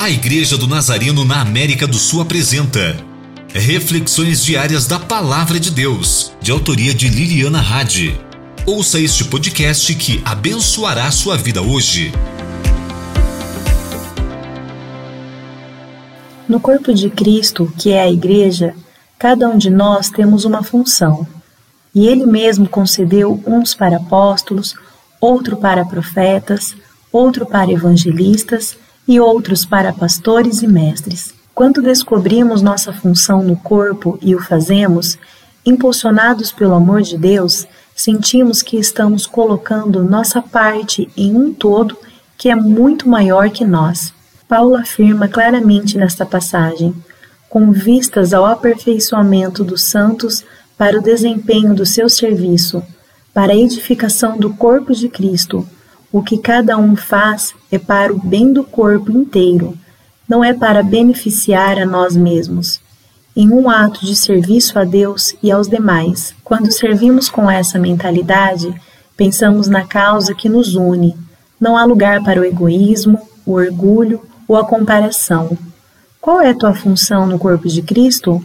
A Igreja do Nazareno na América do Sul apresenta Reflexões Diárias da Palavra de Deus, de autoria de Liliana Hadi. Ouça este podcast que abençoará sua vida hoje. No corpo de Cristo, que é a Igreja, cada um de nós temos uma função. E Ele mesmo concedeu uns para apóstolos, outro para profetas, outro para evangelistas e outros para pastores e mestres. Quando descobrimos nossa função no corpo e o fazemos, impulsionados pelo amor de Deus, sentimos que estamos colocando nossa parte em um todo que é muito maior que nós. Paulo afirma claramente nesta passagem: com vistas ao aperfeiçoamento dos santos para o desempenho do seu serviço, para a edificação do corpo de Cristo o que cada um faz é para o bem do corpo inteiro, não é para beneficiar a nós mesmos. Em um ato de serviço a Deus e aos demais, quando servimos com essa mentalidade, pensamos na causa que nos une. Não há lugar para o egoísmo, o orgulho ou a comparação. Qual é tua função no corpo de Cristo?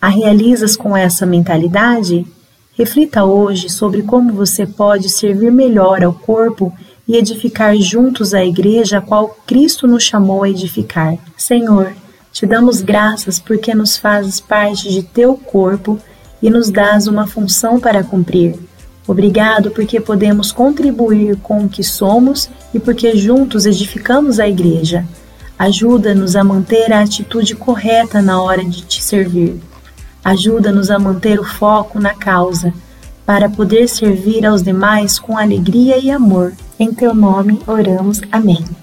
A realizas com essa mentalidade? Reflita hoje sobre como você pode servir melhor ao corpo e edificar juntos a igreja a qual Cristo nos chamou a edificar. Senhor, te damos graças porque nos fazes parte de teu corpo e nos dás uma função para cumprir. Obrigado porque podemos contribuir com o que somos e porque juntos edificamos a igreja. Ajuda-nos a manter a atitude correta na hora de te servir. Ajuda-nos a manter o foco na causa, para poder servir aos demais com alegria e amor. Em teu nome oramos. Amém.